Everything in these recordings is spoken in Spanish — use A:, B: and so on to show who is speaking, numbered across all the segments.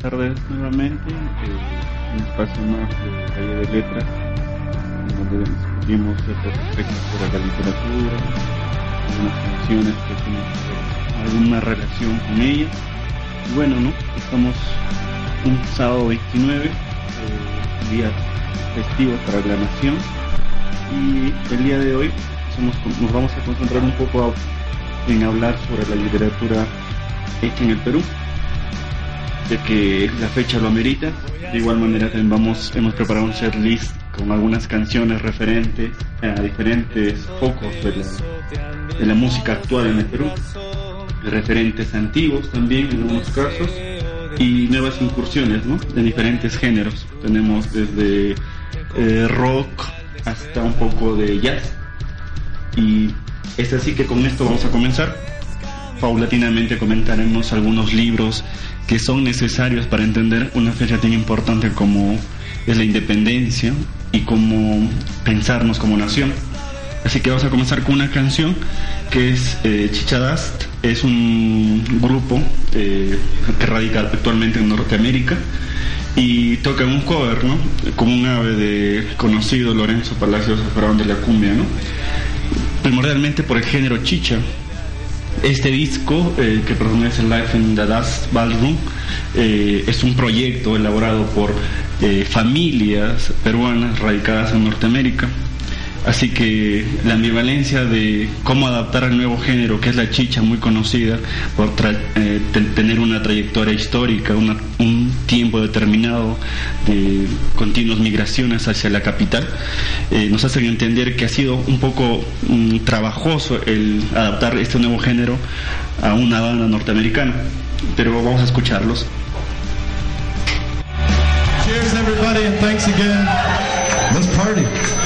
A: Tardes nuevamente, eh, un espacio más de Calle de Letras, donde discutimos aspectos sobre la literatura, algunas canciones que tienen alguna relación con ella. Bueno, ¿no? Estamos un sábado 29, eh, día festivo para la nación, y el día de hoy nos vamos a concentrar un poco en hablar sobre la literatura hecha en el Perú de que la fecha lo amerita. De igual manera también vamos, hemos preparado un set list con algunas canciones referentes a diferentes focos de la, música actual en el Perú, referentes antiguos también en algunos casos y nuevas incursiones ¿no? de diferentes géneros. Tenemos desde eh, rock hasta un poco de jazz y es así que con esto vamos a comenzar. Paulatinamente comentaremos algunos libros que son necesarios para entender una fecha tan importante como es la independencia y como pensarnos como nación. Así que vamos a comenzar con una canción que es eh, Chichadast, es un grupo eh, que radica actualmente en Norteamérica y toca un cover, ¿no? Como un ave de conocido Lorenzo Palacios Faraón de la Cumbia, ¿no? Primordialmente por el género chicha, este disco, eh, que pertenece Life in the Dust Ballroom, eh, es un proyecto elaborado por eh, familias peruanas radicadas en Norteamérica Así que la ambivalencia de cómo adaptar al nuevo género, que es la chicha, muy conocida por eh, tener una trayectoria histórica, un tiempo determinado de continuas migraciones hacia la capital, eh, nos hacen entender que ha sido un poco mm, trabajoso el adaptar este nuevo género a una banda norteamericana. Pero vamos a escucharlos.
B: Cheers everybody and thanks again. Let's party.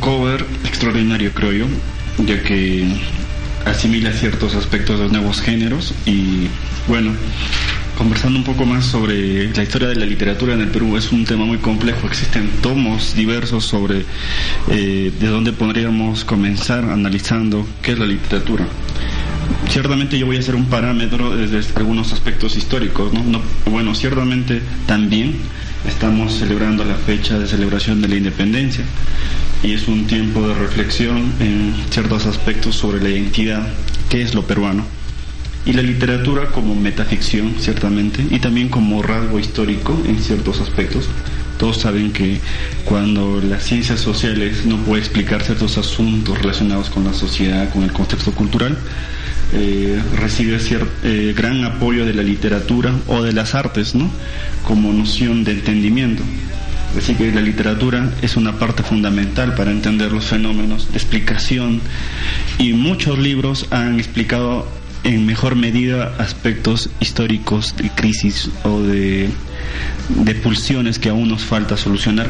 A: Cover extraordinario, creo yo, ya que asimila ciertos aspectos de los nuevos géneros y bueno, conversando un poco más sobre la historia de la literatura en el Perú, es un tema muy complejo, existen tomos diversos sobre eh, de dónde podríamos comenzar analizando qué es la literatura. Ciertamente yo voy a hacer un parámetro desde algunos aspectos históricos, ¿no? bueno, ciertamente también estamos celebrando la fecha de celebración de la independencia y es un tiempo de reflexión en ciertos aspectos sobre la identidad, qué es lo peruano y la literatura como metaficción, ciertamente, y también como rasgo histórico en ciertos aspectos. Todos saben que cuando las ciencias sociales no pueden explicar ciertos asuntos relacionados con la sociedad, con el contexto cultural, eh, recibe eh, gran apoyo de la literatura o de las artes, ¿no? Como noción de entendimiento. Así que la literatura es una parte fundamental para entender los fenómenos de explicación y muchos libros han explicado en mejor medida aspectos históricos de crisis o de, de pulsiones que aún nos falta solucionar.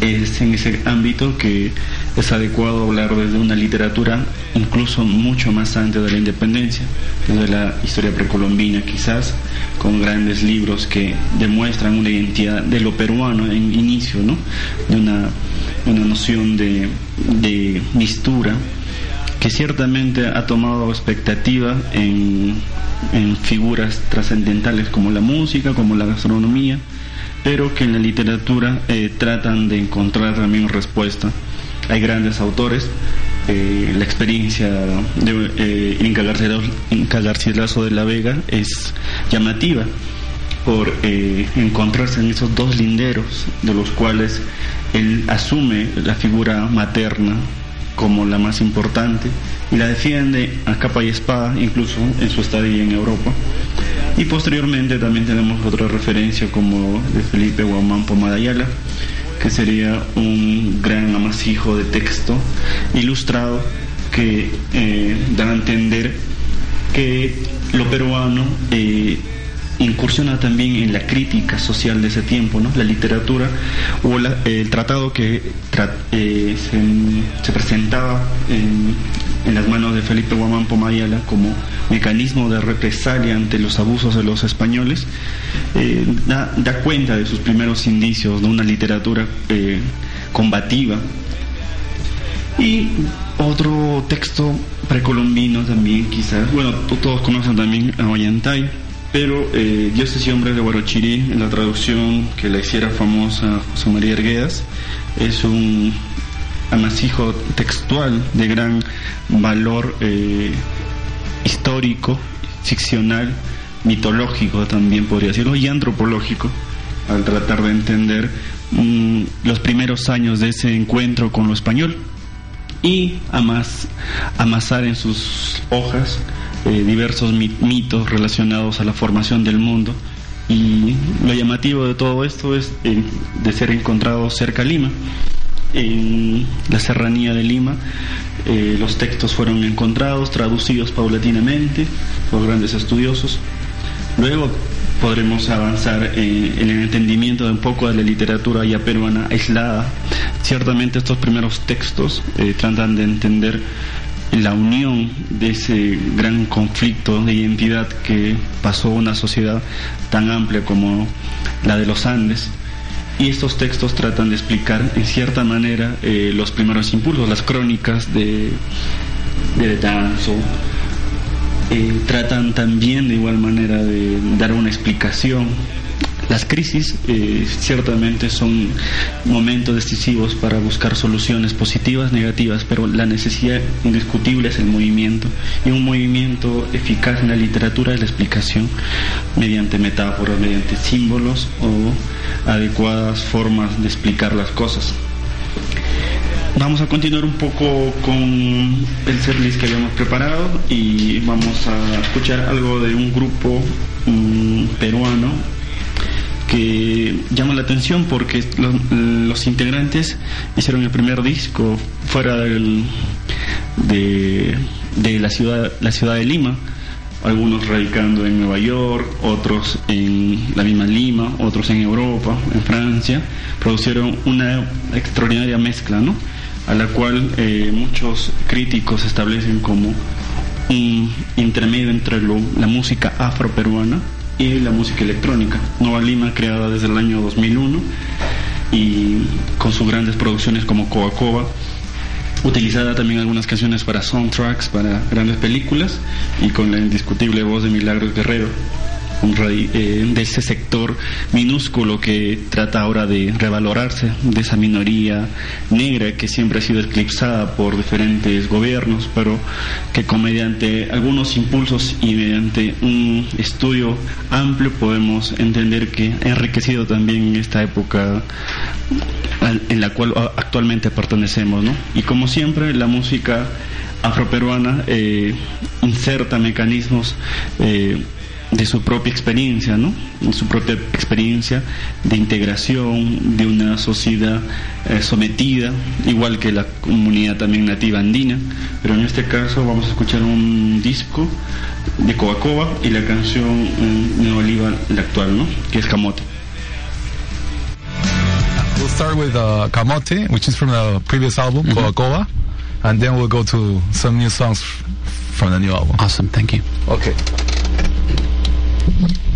A: Es en ese ámbito que es adecuado hablar desde una literatura incluso mucho más antes de la independencia, desde la historia precolombina quizás, con grandes libros que demuestran una identidad de lo peruano en inicio, ¿no? de una, una noción de, de mistura que ciertamente ha tomado expectativa en, figuras trascendentales como la música, como la gastronomía, pero que en la literatura eh, tratan de encontrar también respuesta. Hay grandes autores, eh, la experiencia de eh, Inca, Garcilaso de la Vega es llamativa por eh, encontrarse en esos dos linderos de los cuales él asume la figura materna como la más importante y la defiende a capa y espada incluso en su estadía en Europa. Y posteriormente también tenemos otra referencia como de Felipe Guamán Pomadayala, que sería un gran amasijo de texto ilustrado que eh, da a entender que lo peruano eh, incursiona también en la crítica social de ese tiempo, ¿no? La literatura o el tratado que eh, se, presentaba en, las manos de Felipe Guamán Pomayala como mecanismo de represalia ante los abusos de los españoles, eh, da, cuenta de sus primeros indicios de una literatura eh, combativa. Y otro texto precolombino también, quizás, bueno, todos conocen también a Ollantay, pero eh, Dioses y Hombres de Guarochirí, en la traducción que la hiciera famosa José María Erguedas, es un amasijo textual de gran valor eh, histórico, ficcional, mitológico también podría decirlo, y antropológico, al tratar de entender mm, los primeros años de ese encuentro con lo español y amas, amasar en sus hojas eh, diversos mitos relacionados a la formación del mundo. Y lo llamativo de todo esto es eh, de ser encontrado cerca Lima, en la serranía de Lima. Eh, los textos fueron encontrados, traducidos paulatinamente por grandes estudiosos. Luego podremos avanzar en, el entendimiento de un poco de la literatura ya peruana aislada. Ciertamente estos primeros textos tratan de entender la unión de ese gran conflicto de identidad que pasó una sociedad tan amplia como la de los Andes. Y estos textos tratan de explicar en cierta manera eh, los primeros impulsos, las crónicas de, de Danzo. Eh, tratan también de igual manera de dar una explicación las crisis eh, ciertamente son momentos decisivos para buscar soluciones positivas, negativas, pero la necesidad indiscutible es el movimiento y un movimiento eficaz en la literatura es la explicación mediante metáforas, mediante símbolos o adecuadas formas de explicar las cosas. Vamos a continuar un poco con el setlist que habíamos preparado y vamos a escuchar algo de un grupo mm, peruano que llama la atención porque los, integrantes hicieron el primer disco fuera del, de, la, ciudad, la ciudad de Lima, algunos radicando en Nueva York, otros en la misma Lima, otros en Europa, en Francia, producieron una extraordinaria mezcla, ¿no? a la cual eh, muchos críticos establecen como un intermedio entre la música afroperuana y la música electrónica. Nueva Lima, creada desde el año 2001 y con sus grandes producciones como Coa Coa, utilizada también algunas canciones para soundtracks, para grandes películas y con la indiscutible voz de Milagros Guerrero. Eh, de ese sector minúsculo que trata ahora de revalorarse, de esa minoría negra que siempre ha sido eclipsada por diferentes gobiernos, pero que con mediante algunos impulsos y mediante un estudio amplio podemos entender que ha enriquecido también esta época en la cual actualmente pertenecemos, ¿no? Y como siempre, la música afroperuana eh, inserta mecanismos eh, de su propia experiencia, ¿no? Su propia experiencia de integración de una sociedad eh, sometida, igual que la comunidad también nativa andina. Pero en este caso vamos a escuchar un disco de Coba y la canción eh, de Oliva, la actual, ¿no? Que es Camote.
C: We'll start with uh, Camote, which is from the previous album, mm -hmm. and then we'll go to some new songs from the new album.
D: Awesome, thank you.
C: Okay.
A: Thank you.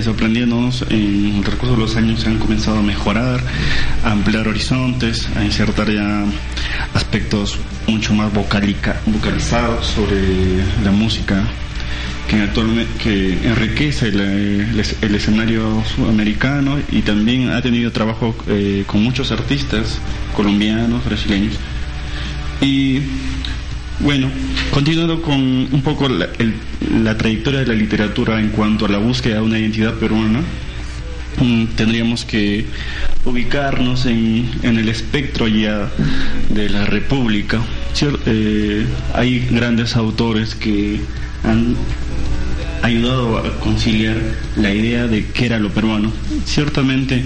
A: Sigue sorprendiéndonos, en el recurso de los años se han comenzado a mejorar, a ampliar horizontes, a insertar ya aspectos mucho más vocalizados sobre la música que actualmente que enriquece el, escenario sudamericano y también ha tenido trabajo eh, con muchos artistas colombianos, brasileños. Y bueno, continuando con un poco la, trayectoria de la literatura en cuanto a la búsqueda de una identidad peruana, mm, tendríamos que ubicarnos en, el espectro ya de la República. Eh, hay grandes autores que han ayudado a conciliar la idea de qué era lo peruano. Ciertamente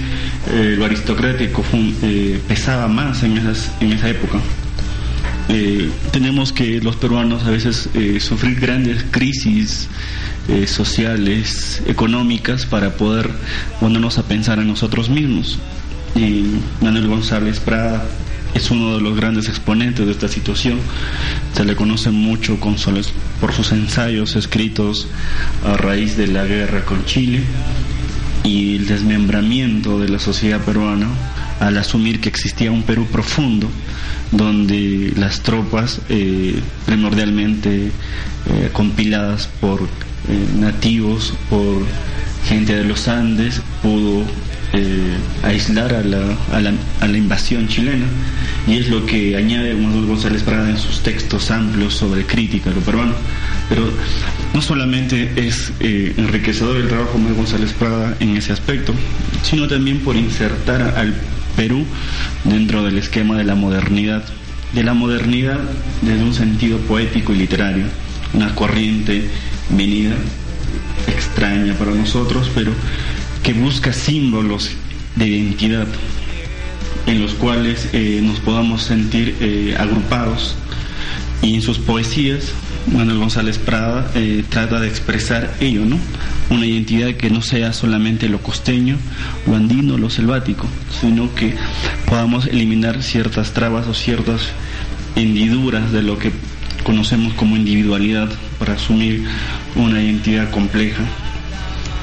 A: eh, lo aristocrático eh, pesaba más en, en esa época eh, tenemos que los peruanos a veces eh, sufrir grandes crisis eh, sociales, económicas, para poder ponernos a pensar en nosotros mismos. Y Manuel González Prada es uno de los grandes exponentes de esta situación. Se le conoce mucho con por sus ensayos escritos a raíz de la guerra con Chile y el desmembramiento de la sociedad peruana al asumir que existía un Perú profundo donde las tropas, eh, primordialmente eh, compiladas por eh, nativos, por gente de los Andes, pudo aislar a la, a, la, a la, invasión chilena y es lo que añade Manuel González Prada en sus textos amplios sobre crítica a lo peruano. Pero no solamente es enriquecedor el trabajo de González Prada en ese aspecto, sino también por insertar al Perú dentro del esquema de la modernidad, de la modernidad desde un sentido poético y literario, una corriente venida extraña para nosotros, pero que busca símbolos de identidad en los cuales eh, nos podamos sentir eh, agrupados. Y en sus poesías Manuel González Prada eh, trata de expresar ello, ¿no? Una identidad que no sea solamente lo costeño, lo andino, lo selvático, sino que podamos eliminar ciertas trabas o ciertas hendiduras de lo que conocemos como individualidad para asumir una identidad compleja.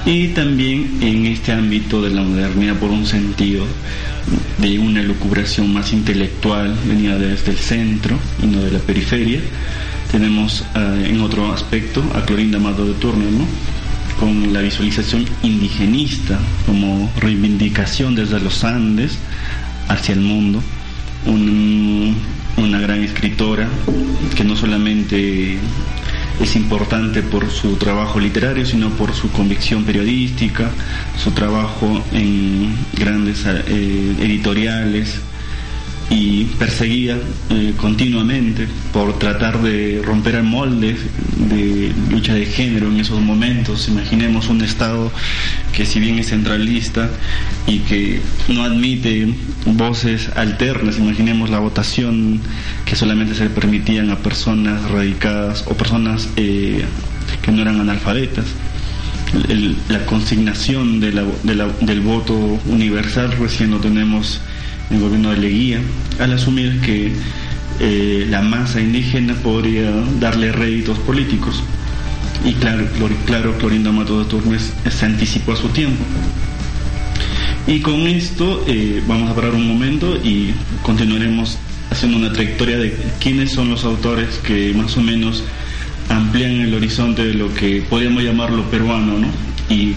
A: Y también en este ámbito de la modernidad por un sentido de una lucubración más intelectual, venida desde el centro y no de la periferia, tenemos eh, en otro aspecto a Clorinda Mato de Turner, con la visualización indigenista como reivindicación desde los Andes hacia el mundo. una gran escritora que no solamente es importante por su trabajo literario, sino por su convicción periodística, su trabajo en grandes eh, editoriales, y perseguida eh, continuamente por tratar de romper el molde de lucha de género en esos momentos. Imaginemos un Estado que si bien es centralista y que no admite voces alternas, imaginemos la votación que solamente se permitían a personas radicadas o personas eh, que no eran analfabetas. la consignación del voto universal recién lo tenemos el gobierno de Leguía, al asumir que eh, la masa indígena podría darle réditos políticos. Y claro, claro Clorinda Mato de Turmes se anticipó a su tiempo. Y con esto eh, vamos a parar un momento y continuaremos haciendo una trayectoria de quiénes son los autores que más o menos amplían el horizonte de lo que podríamos llamarlo peruano, ¿no? Y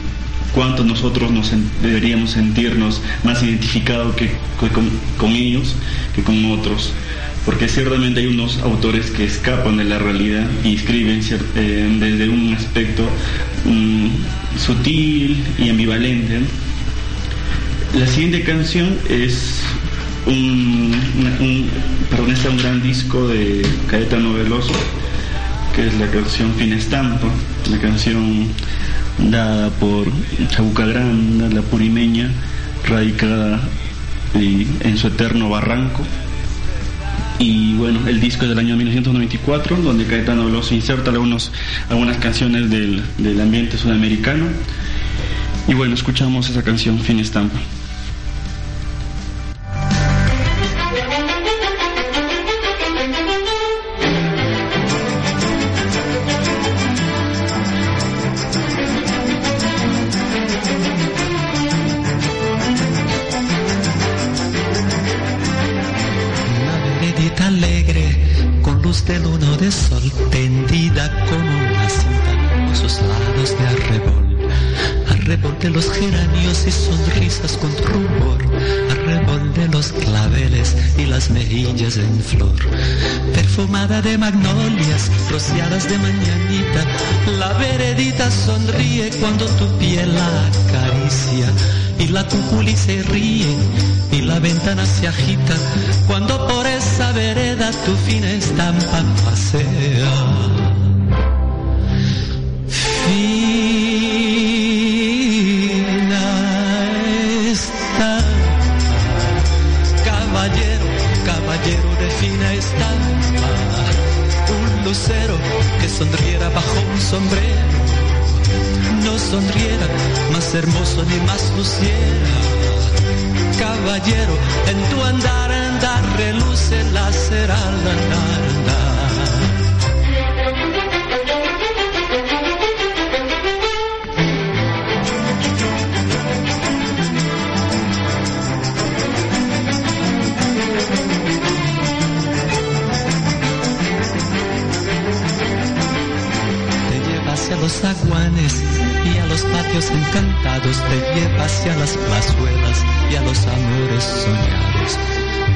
A: cuánto nosotros nos deberíamos sentirnos más identificados que, con, ellos que con otros. Porque ciertamente hay unos autores que escapan de la realidad y escriben eh, desde un aspecto mm, sutil y ambivalente. La siguiente canción es un, un, perdón, gran disco de Caetano Veloso, que es la canción Fin Estampa, la canción dada por Chabuca Granda, la purimeña, radicada en su eterno barranco. Y bueno, el disco es del año 1994, donde Caetano Veloso inserta algunos, algunas canciones del, del ambiente sudamericano. Y bueno, escuchamos esa canción, Fin Estampa.
D: La cuculi se ríe y la ventana se agita cuando por esa vereda tu fina estampa pasea. Fina estampa, caballero, caballero de fina estampa, un lucero que sonriera bajo un sombrero no sonriera, más hermoso ni más luciera. Caballero, en tu andar, andar, reluce la cera, la los zaguanes y a los patios encantados, te lleva hacia las plazuelas y a los amores soñados.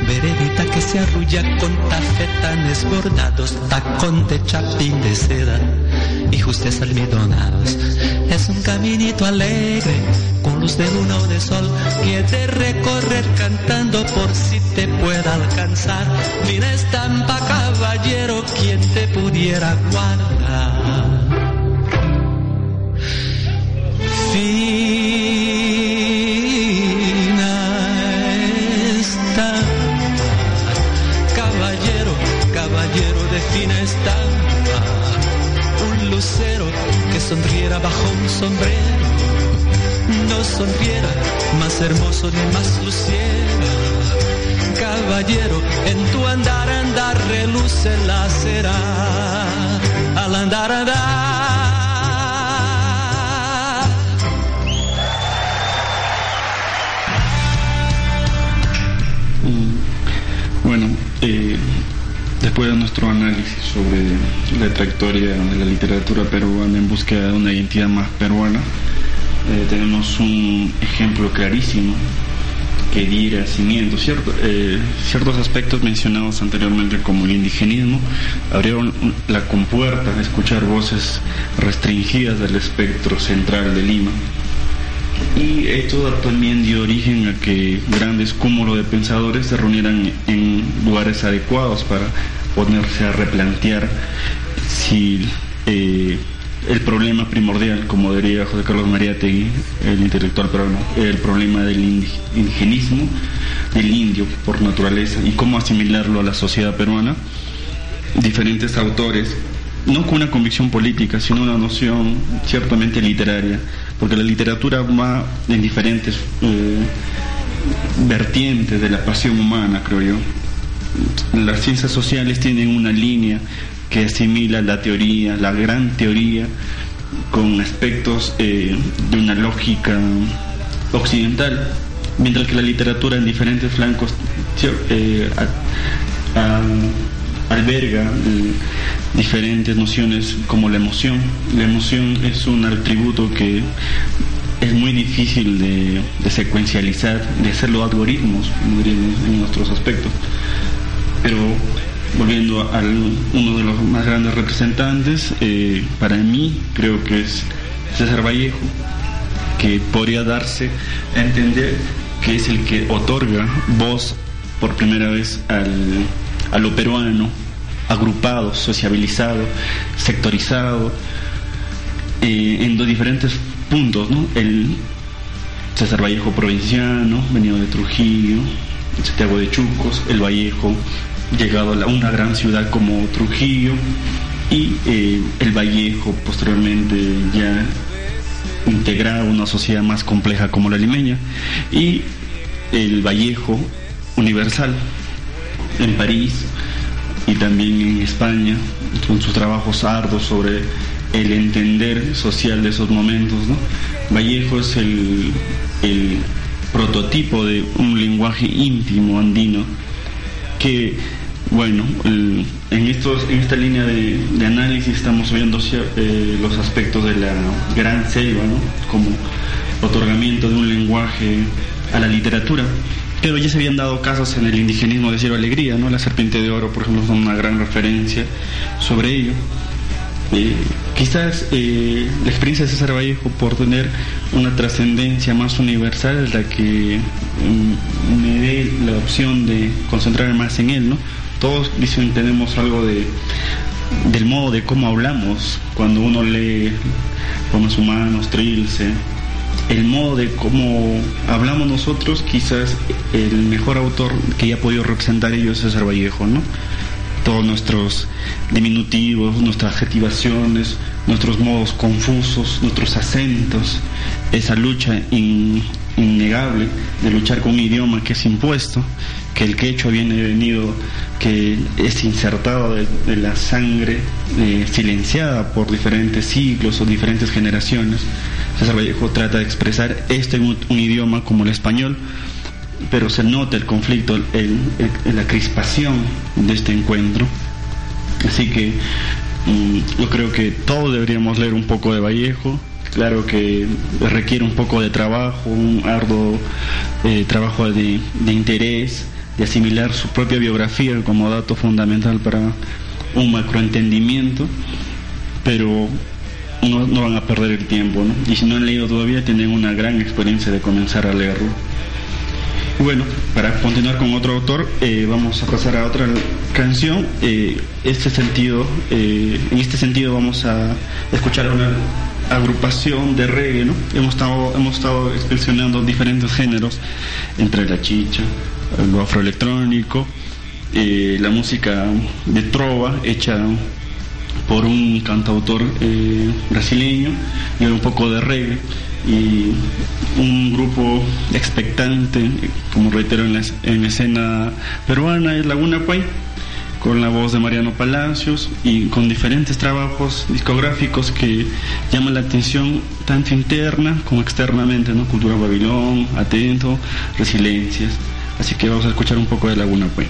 D: Veredita que se arrulla con tafetanes bordados, tacón de chapín de seda y justes almidonados. Es un caminito alegre, con luz de luna o de sol, que de recorrer cantando por si te pueda alcanzar. Mira estampa caballero, quien te pudiera guardar. Bajo un sombrero, no sonriera más hermoso ni más luciera. Caballero, en tu andar, andar, reluce la cera, al andar, andar.
A: Nuestro análisis sobre la trayectoria de la literatura peruana en búsqueda de una identidad más peruana, eh, tenemos un ejemplo clarísimo que diera cimiento. Cierto, eh, ciertos aspectos mencionados anteriormente como el indigenismo abrieron la compuerta a escuchar voces restringidas del espectro central de Lima. Y esto también dio origen a que grandes cúmulos de pensadores se reunieran en lugares adecuados para ponerse a replantear si eh, el problema primordial, como diría José Carlos Mariátegui, el intelectual peruano, el problema del indi- indigenismo, del indio por naturaleza, y cómo asimilarlo a la sociedad peruana. Diferentes autores, no con una convicción política, sino una noción ciertamente literaria, porque la literatura va en diferentes eh, vertientes de la pasión humana, creo yo. Las ciencias sociales tienen una línea que asimila la teoría, la gran teoría, con aspectos eh, de una lógica occidental, mientras que la literatura en diferentes flancos eh, alberga eh, diferentes nociones como la emoción. La emoción es un atributo que es muy difícil de, de secuencializar, de hacerlo algoritmos, en nuestros aspectos. Pero volviendo a uno de los más grandes representantes, eh, para mí creo que es César Vallejo, que podría darse a entender que es el que otorga voz por primera vez al, a lo peruano, agrupado, sociabilizado, sectorizado, eh, en los diferentes puntos, ¿no? El César Vallejo provinciano, venido de Trujillo, Santiago de Chucos, el Vallejo, llegado a una gran ciudad como Trujillo, y eh, el Vallejo posteriormente ya integrado a una sociedad más compleja como la limeña, y el Vallejo universal en París y también en España, con sus trabajos arduos sobre el entender social de esos momentos. ¿no? Vallejo es el, prototipo de un lenguaje íntimo andino que Bueno, en, estos, en esta línea de, análisis estamos viendo eh, los aspectos de la gran selva, ¿no? como otorgamiento de un lenguaje a la literatura. Pero ya se habían dado casos en el indigenismo de Cierva Alegría, ¿no? La Serpiente de Oro, por ejemplo, es una gran referencia sobre ello. Eh, quizás eh, la experiencia de César Vallejo por tener una trascendencia más universal es la que mm, me dé la opción de concentrarme más en él, ¿no? Todos dicen tenemos algo de del modo de cómo hablamos cuando uno lee Poemas Humanos, Trilce, el modo de cómo hablamos nosotros, quizás el mejor autor que haya podido representar ellos es César Vallejo, ¿no? Todos nuestros diminutivos, nuestras adjetivaciones, nuestros modos confusos, nuestros acentos, esa lucha innegable de luchar con un idioma que es impuesto, que el quechua viene venido, que es insertado de, la sangre eh, silenciada por diferentes siglos o diferentes generaciones. César Vallejo trata de expresar esto en un idioma como el español, pero se nota el conflicto, la crispación de este encuentro. Así que mm, yo creo que todos deberíamos leer un poco de Vallejo. Claro que requiere un poco de trabajo, un arduo eh, trabajo de, interés, de asimilar su propia biografía como dato fundamental para un macroentendimiento, pero no, no van a perder el tiempo. Y si no han leído todavía, tienen una gran experiencia de comenzar a leerlo. Bueno, para continuar con otro autor, eh, vamos a pasar a otra canción. Eh, este sentido, eh, en este sentido vamos a escuchar una agrupación de reggae, ¿no? Hemos estado, hemos estado expresionando diferentes géneros, entre la chicha, lo afroelectrónico, la música de trova hecha por un cantautor brasileño y un poco de reggae y un grupo expectante, como reitero en la, en escena peruana, es Laguna Pay, con la voz de Mariano Palacios y con diferentes trabajos discográficos que llaman la atención tanto interna como externamente, ¿no? Cultura Babilón, Atento, Resiliencias. Así que vamos a escuchar un poco de Laguna Pay.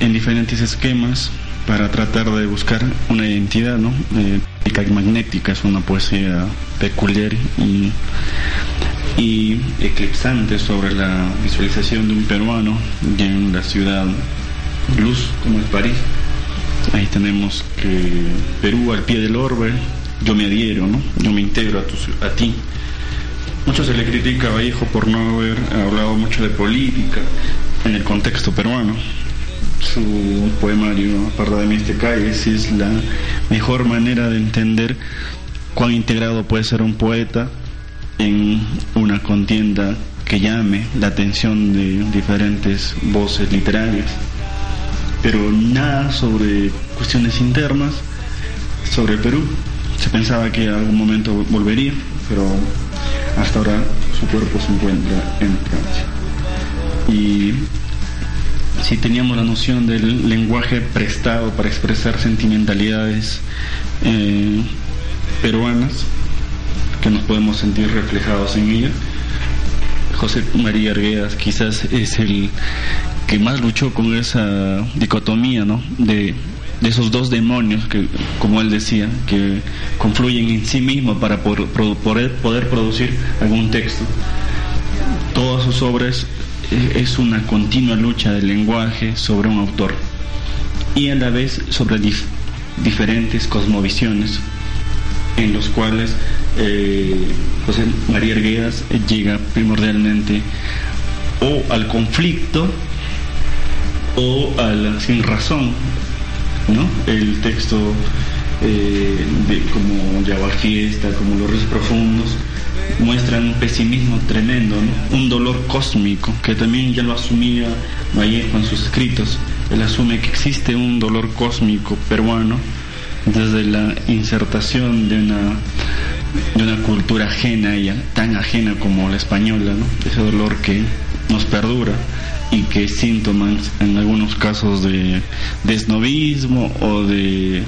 A: En diferentes esquemas para tratar de buscar una identidad, ¿no? Eh, magnética es una poesía peculiar y, y eclipsante sobre la visualización de un peruano en la ciudad luz como es París. Ahí tenemos que Perú al pie del orbe, yo me adhiero, ¿no? Yo me integro a, tu, a ti. Mucho se le critica a Vallejo por no haber hablado mucho de política en el contexto peruano. Su poemario, Parda de Miste Calles, es la mejor manera de entender cuán integrado puede ser un poeta en una contienda que llame la atención de diferentes voces literarias. Pero nada sobre cuestiones internas, sobre Perú. Se pensaba que en algún momento volvería, pero hasta ahora su cuerpo se encuentra en Francia. Y si teníamos la noción del lenguaje prestado para expresar sentimentalidades eh, peruanas, que nos podemos sentir reflejados en ella, José María Arguedas quizás es el que más luchó con esa dicotomía, ¿no? De esos dos demonios que, como él decía, que confluyen en sí mismos para poder, poder producir algún texto. Todas sus obras es una continua lucha del lenguaje sobre un autor y a la vez sobre diferentes cosmovisiones en los cuales eh, José María Arguedas llega primordialmente o al conflicto o a la sin razón el texto eh, como Yabar Fiesta, como Los Ríos Profundos, muestran un pesimismo tremendo, un dolor cósmico, que también ya lo asumía Vallejo en sus escritos. Él asume que existe un dolor cósmico peruano desde la insertación de una, de una cultura ajena, ella, tan ajena como la española, ese dolor que nos perdura y que síntomas en algunos casos de, desnovismo o de,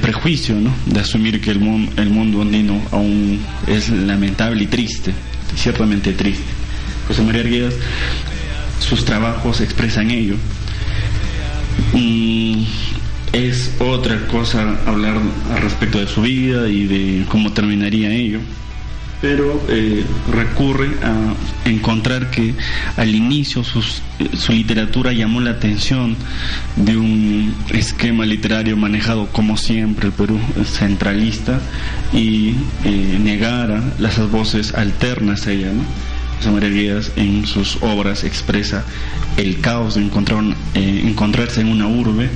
A: prejuicio, ¿no? de asumir que el, el mundo andino aún es lamentable y triste, ciertamente triste. José María Arguedas, sus trabajos expresan ello. Mm, es otra cosa hablar al respecto de su vida y de cómo terminaría ello pero eh, recurre a encontrar que al inicio su literatura llamó la atención de un esquema literario manejado como siempre el Perú centralista y eh, negara las voces alternas ella. ¿no? María en sus obras expresa el caos de eh, encontrarse en una urbe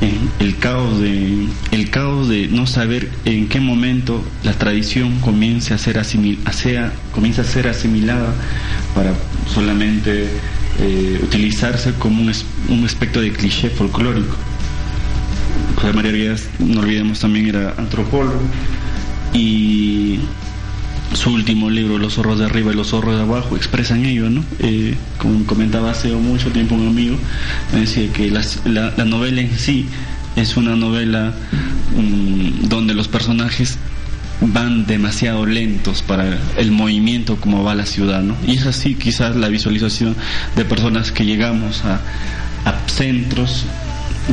A: el caos de el caos de no saber en qué momento la tradición comienza a ser asimil, comienza a ser asimilada para solamente eh, utilizarse como un, aspecto de cliché folclórico. José María Díaz, no olvidemos también era antropólogo y su último libro, Los zorros de arriba y los zorros de abajo, expresan ello, ¿no? Eh, como comentaba hace mucho tiempo un amigo, me decía que la, novela en sí es una novela mm, donde los personajes van demasiado lentos para el movimiento como va la ciudad, ¿no? Y es así quizás la visualización de personas que llegamos a, centros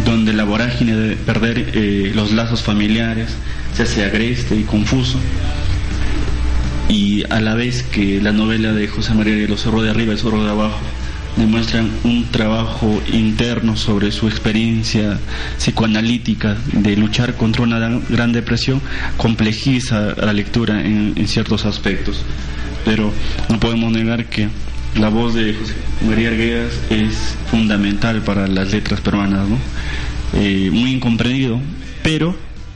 A: donde la vorágine de perder eh, los lazos familiares se hace agreste y confuso y a la vez que la novela de José María de los Zorros de Arriba y Zorro de Abajo demuestran un trabajo interno sobre su experiencia psicoanalítica de luchar contra una gran depresión, complejiza la lectura en, ciertos aspectos. Pero no podemos negar que la voz de José María Arguedas es fundamental para las letras peruanas. Eh, muy incomprendido, pero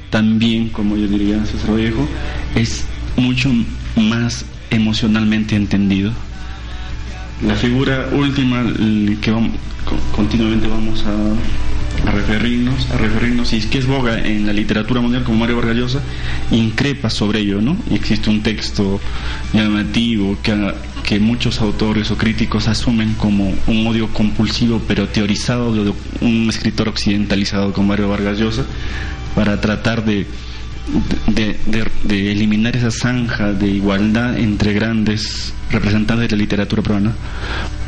A: también, como yo diría César Viejo, es mucho más emocionalmente entendido. La figura última que continuamente vamos a, referirnos, a referirnos, y es que es boga en la literatura mundial como Mario Vargas increpa sobre ello, ¿no? Y existe un texto llamativo que, que muchos autores o críticos asumen como un odio compulsivo, pero teorizado de un escritor occidentalizado como Mario Vargas Llosa, para tratar de de, de, eliminar esa zanja de igualdad entre grandes representantes de la literatura peruana.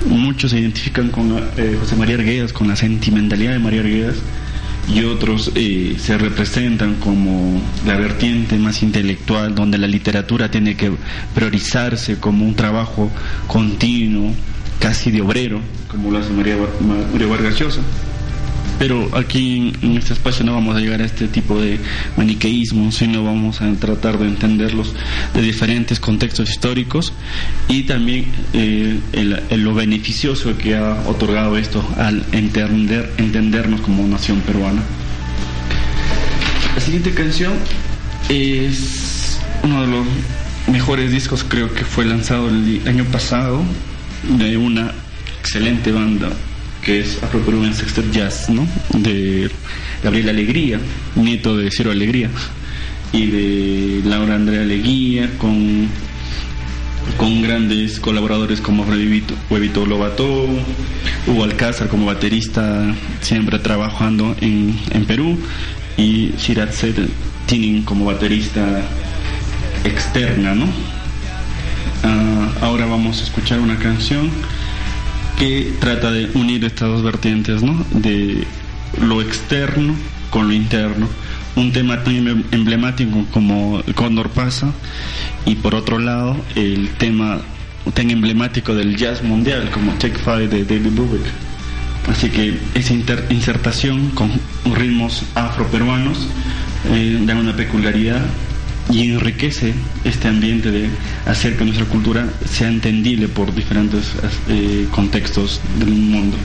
A: Muchos se identifican con eh, José María Arguedas, con la sentimentalidad de María Arguedas, y otros eh, se representan como la vertiente más intelectual, donde la literatura tiene que priorizarse como un trabajo continuo, casi de obrero, como lo hace María, María Vargas Llosa pero aquí en este espacio no vamos a llegar a este tipo de maniqueísmo, sino vamos a tratar de entenderlos de diferentes contextos históricos y también eh, lo beneficioso que ha otorgado esto al entender, entendernos como nación peruana. La siguiente canción es uno de los mejores discos, creo que fue lanzado el año pasado, de una excelente banda que es Afro Peruvian Sextet Jazz, ¿no? De Gabriel Alegría, nieto de Ciro Alegría, y de Laura Andrea Leguía, con, con grandes colaboradores como Huevito Lobato, Hugo Alcázar como baterista, siempre trabajando en, en Perú, y Shiratset Tinin como baterista externa, ¿no? Ah, ahora vamos a escuchar una canción que trata de unir estas dos vertientes, ¿no? De lo externo con lo interno. Un tema tan em-, emblemático como Cóndor pasa y por otro lado el tema tan emblemático del jazz mundial como Take Five de David Brubeck. Así que esa insertación con ritmos afroperuanos eh, da una peculiaridad y enriquece este ambiente de hacer que nuestra cultura sea entendible por diferentes eh, contextos del mundo.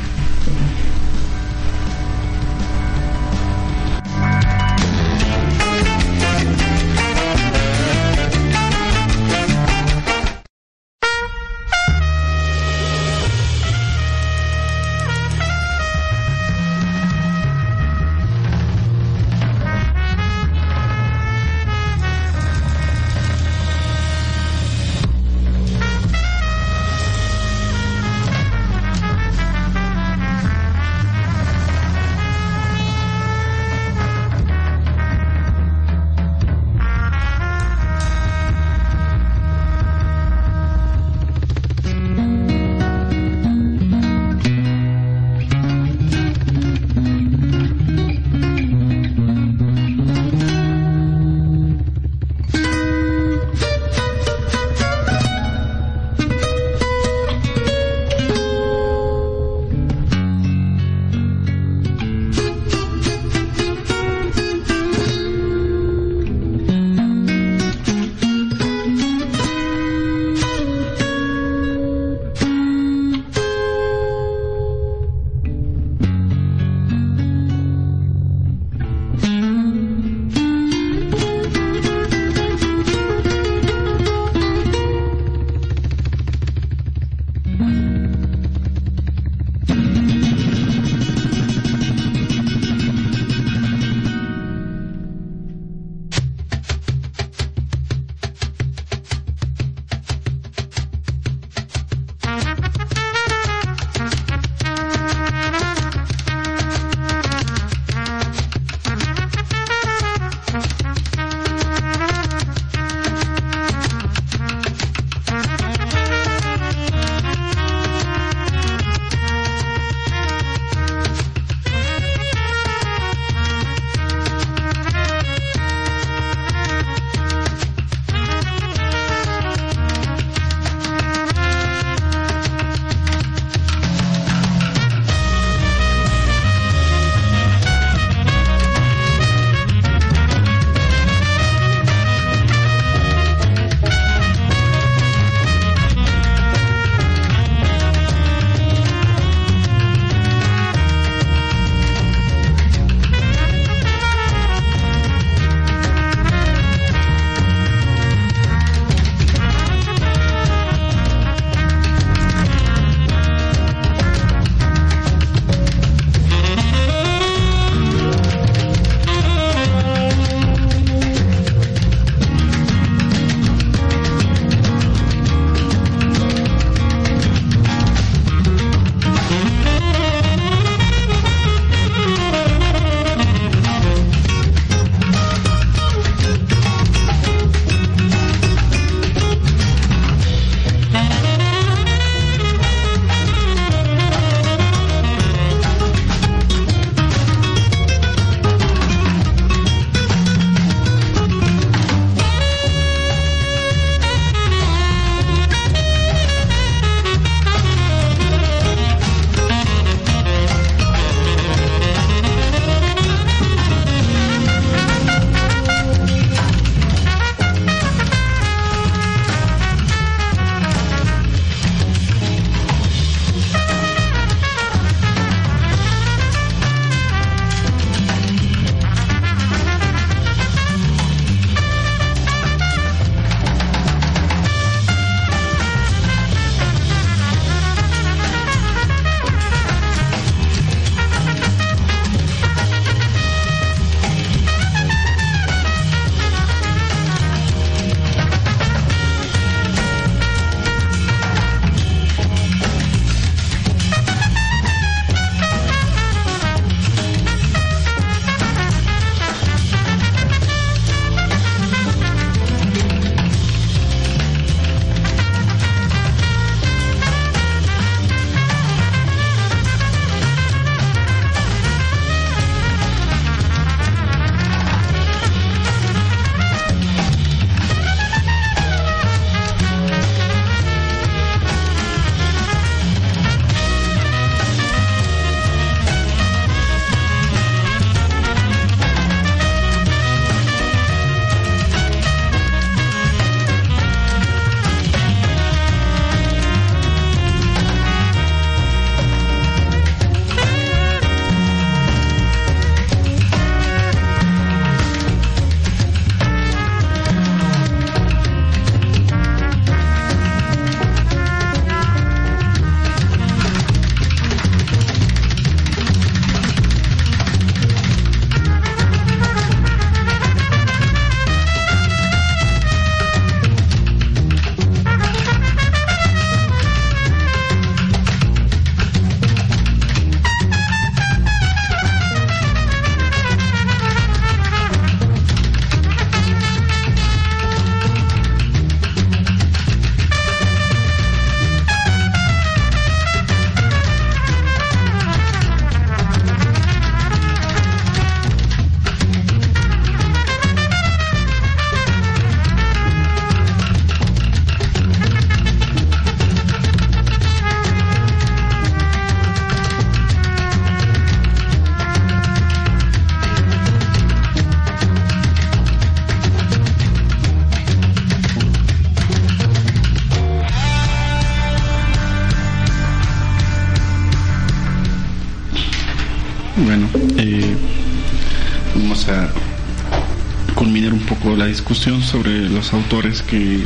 A: Sobre los autores que,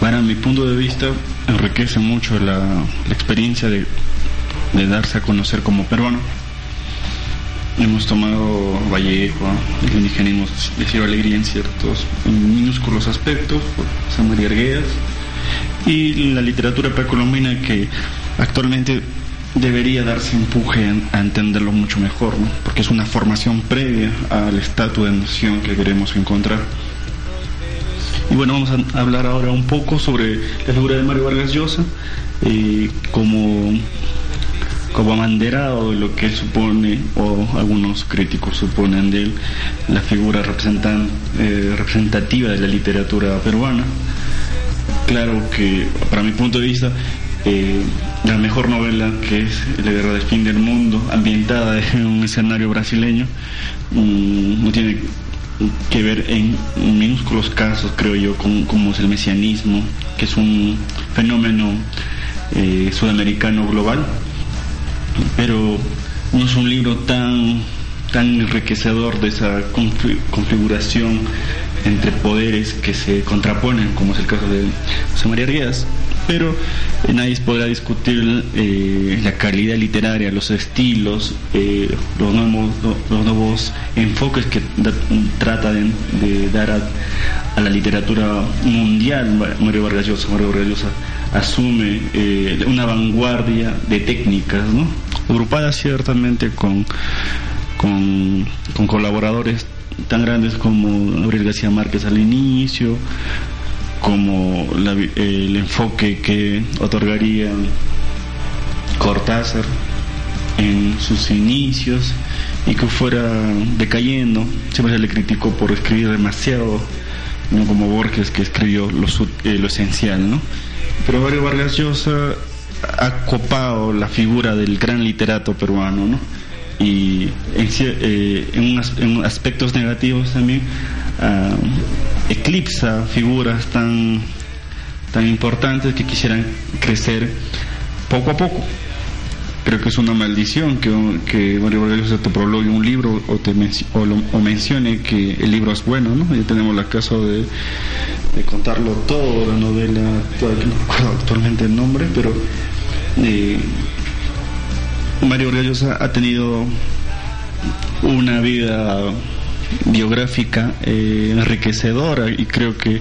A: para mi punto de vista, enriquecen mucho la, experiencia de, darse a conocer como peruano. Hemos tomado Vallejo, el indigenismo de Ciro Alegría en ciertos minúsculos aspectos, por San María Arguedas, y la literatura precolombina que actualmente debería darse empuje a entenderlo mucho mejor, ¿no? porque es una formación previa al estatus de nación que queremos encontrar. Y bueno, vamos a hablar ahora un poco sobre la figura de Mario Vargas Llosa eh, como, como abanderado de lo que supone, o algunos críticos suponen de él, la figura representan, eh, representativa de la literatura peruana. Claro que, para mi punto de vista, eh, la mejor novela que es La guerra del fin del mundo, ambientada en un escenario brasileño, mm, no tiene que ver en minúsculos casos, creo yo, con, como es el mesianismo, que es un fenómeno eh, sudamericano global, pero no es un libro tan, tan enriquecedor de esa config- configuración entre poderes que se contraponen, como es el caso de José María Arguedas. Pero nadie podrá discutir eh, la calidad literaria, los estilos, eh, los, nuevos, enfoques que trata de, dar a, la literatura mundial. Mario Vargas Llosa, Mario Vargas Llosa asume eh, una vanguardia de técnicas, ¿no? agrupadas ciertamente con, con, con colaboradores tan grandes como Gabriel García Márquez al inicio, como la el enfoque que otorgaría Cortázar en sus inicios y que fuera decayendo. Siempre se le criticó por escribir demasiado, no como Borges que escribió lo, eh, esencial, ¿no? Pero Mario Vargas Llosa ha copado la figura del gran literato peruano, ¿no? Y en, eh, en aspectos negativos también ah, eclipsa figuras tan, tan importantes que quisieran crecer poco a poco. Creo que es una maldición que, que Mario Vargas te prologue un libro o, te o, lo- o mencione que el libro es bueno, ¿no? Ya tenemos el caso de, de contarlo todo, la novela, todavía no recuerdo actualmente el nombre, pero eh, Mario Vargas ha tenido una vida biográfica eh, enriquecedora y creo que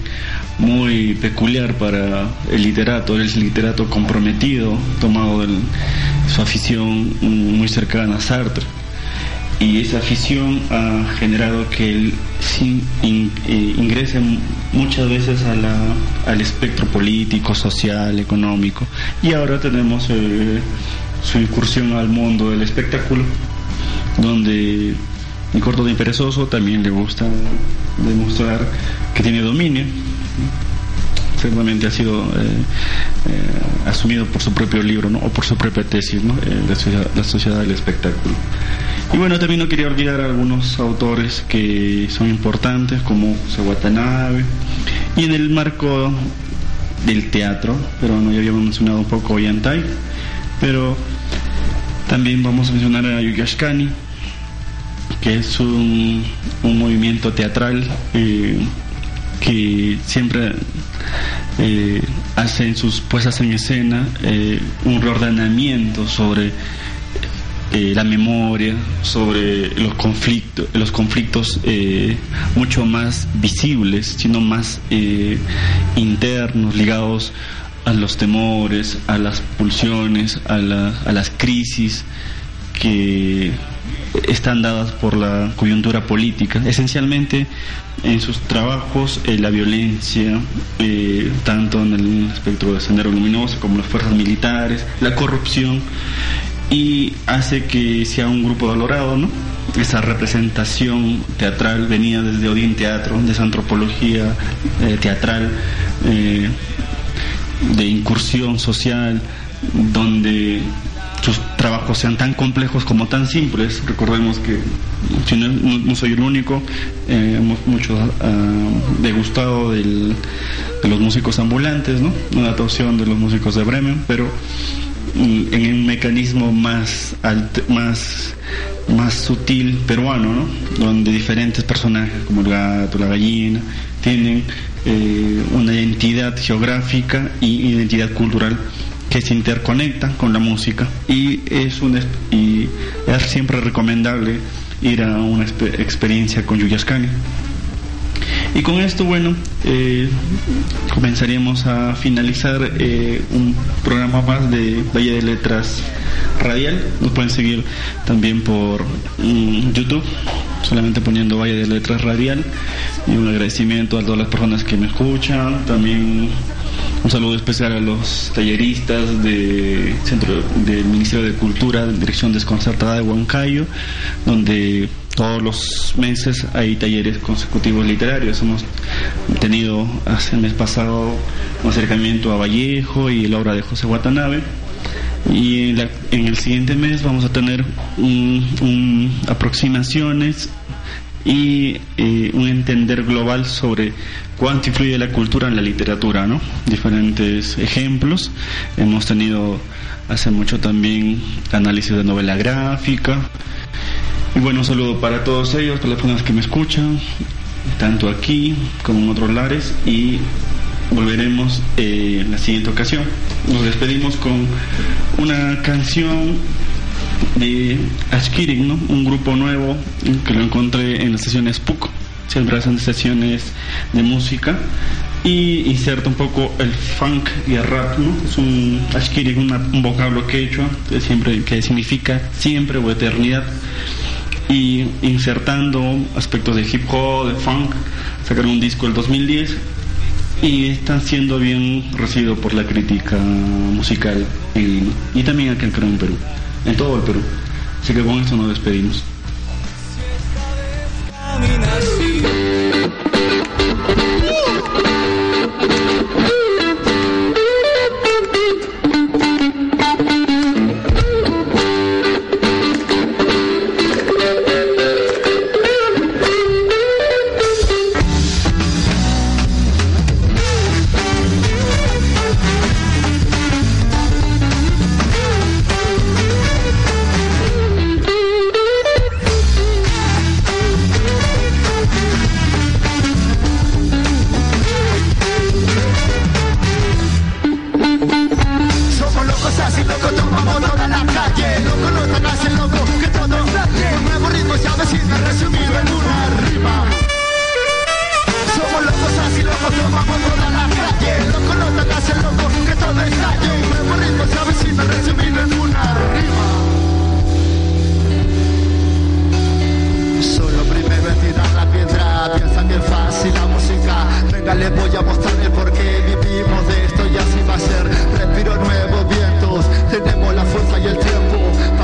A: muy peculiar para el literato, es literato comprometido, tomado de su afición muy cercana a Sartre. Y esa afición ha generado que él sí in- eh, ingrese muchas veces a la, al espectro político, social, económico. Y ahora tenemos eh, su incursión al mundo del espectáculo, donde mi corto de perezoso también le gusta demostrar que tiene dominio. Seguramente ha sido eh, eh, asumido por su propio libro ¿no? o por su propia tesis, ¿no? Eh, la, sociedad, del espectáculo. Y bueno, también no quería olvidar algunos autores que son importantes, como Watanabe, y en el marco del teatro, pero no ya habíamos mencionado un poco Ollantay, pero también vamos a mencionar a Yuyashkani, que es un, un movimiento teatral eh, que siempre eh, hace en sus puestas en escena eh, un reordenamiento sobre la memoria, sobre los conflictos, los conflictos mucho más visibles, sino más internos, ligados a los temores, a las pulsiones, a, a las crisis que están dadas por la coyuntura política. Esencialmente en sus trabajos eh, la violencia, eh, tanto en el espectro de Sendero Luminoso como las fuerzas militares, la corrupción, y hace que sea un grupo valorado, ¿no? Esa representación teatral venía desde Odín Teatro, de esa antropología eh, teatral, de incursión social, donde sus trabajos sean tan complejos como tan simples. Recordemos que no, soy el único, eh, hemos mucho ah, degustado del- de los músicos ambulantes, ¿no? Una adaptación de los músicos de Bremen, pero mm, en un mecanismo más, más, más sutil peruano, ¿no? donde diferentes personajes como el gato, la gallina, tienen eh, una identidad geográfica y identidad cultural que se interconectan con la música y es, un, y es siempre recomendable ir a una experiencia con Yuyascani. Y con esto, bueno, eh, comenzaríamos a finalizar eh, un programa más de Valle de Letras Radial. Nos pueden seguir también por mm, YouTube, solamente poniendo Valle de Letras Radial. Y un agradecimiento a todas las personas que me escuchan. También un saludo especial a los talleristas de centro, del Ministerio de Cultura, de Dirección Desconcertada de Huancayo, donde todos los meses hay talleres consecutivos literarios. Hemos tenido hace el mes pasado un acercamiento a Vallejo y la obra de José Watanabe. Y en, el siguiente mes vamos a tener un, aproximaciones y eh, un entender global sobre cuánto influye la cultura en la literatura, ¿no? Diferentes ejemplos. Hemos tenido hace mucho también análisis de novela gráfica, y bueno, un saludo para todos ellos, para las personas que me escuchan, tanto aquí como en otros lares, y volveremos eh, en la siguiente ocasión. Nos despedimos con una canción de Ashkirin, ¿no? un grupo nuevo que lo encontré en las sesiones PUC, siempre hacen sesiones de música y inserta un poco el funk y el rap, ¿no? Es un Ashkirin, un vocablo quechua que siempre que significa siempre o eternidad y insertando aspectos de hip hop, de funk. Sacaron un disco el 2010 y están siendo bien recibidos por la crítica musical y también aquí en Perú, en todo el Perú. Así que con esto nos despedimos.